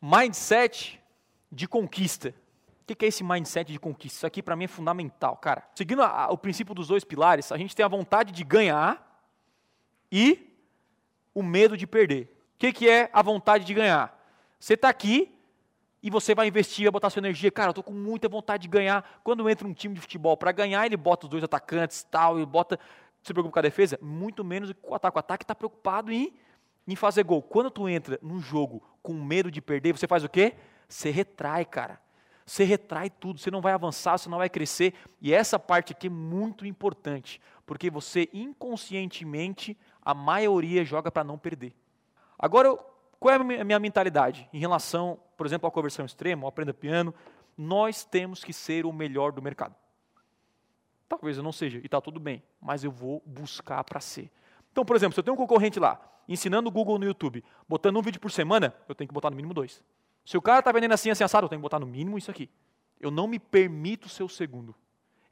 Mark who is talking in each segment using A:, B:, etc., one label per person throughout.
A: Mindset de conquista. O que é esse mindset de conquista? Isso aqui para mim é fundamental, cara. Seguindo a, o princípio dos dois pilares, a gente tem a vontade de ganhar e o medo de perder. O que, que é a vontade de ganhar? Você está aqui e você vai investir, vai botar sua energia. Cara, eu estou com muita vontade de ganhar. Quando entra um time de futebol para ganhar, ele bota os dois atacantes tal, ele bota. Se preocupa com a defesa? Muito menos com o ataque. O ataque está preocupado em, em fazer gol. Quando tu entra num jogo com medo de perder, você faz o quê? Você retrai, cara. Você retrai tudo, você não vai avançar, você não vai crescer. E essa parte aqui é muito importante, porque você inconscientemente, a maioria joga para não perder. Agora, qual é a minha mentalidade em relação, por exemplo, à conversão extrema, ao aprenda piano? Nós temos que ser o melhor do mercado. Talvez eu não seja, e está tudo bem, mas eu vou buscar para ser. Então, por exemplo, se eu tenho um concorrente lá, ensinando o Google no YouTube, botando um vídeo por semana, eu tenho que botar no mínimo dois. Se o cara está vendendo assim, assim, assado, eu tenho que botar no mínimo isso aqui. Eu não me permito ser o segundo.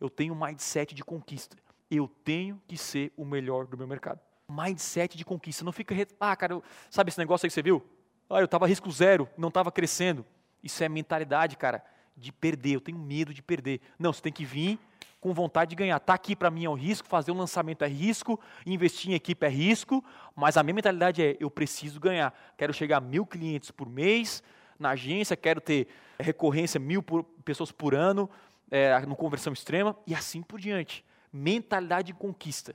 A: Eu tenho um mindset de conquista. Eu tenho que ser o melhor do meu mercado mindset de conquista. Não fica, ah, cara, eu, sabe esse negócio aí que você viu? Ah, eu estava risco zero, não estava crescendo. Isso é mentalidade, cara, de perder. Eu tenho medo de perder. Não, você tem que vir com vontade de ganhar. Tá aqui para mim é um risco, fazer um lançamento é risco, investir em equipe é risco, mas a minha mentalidade é eu preciso ganhar. Quero chegar a mil clientes por mês na agência, quero ter recorrência mil por, pessoas por ano, é, no conversão extrema e assim por diante. Mentalidade de conquista.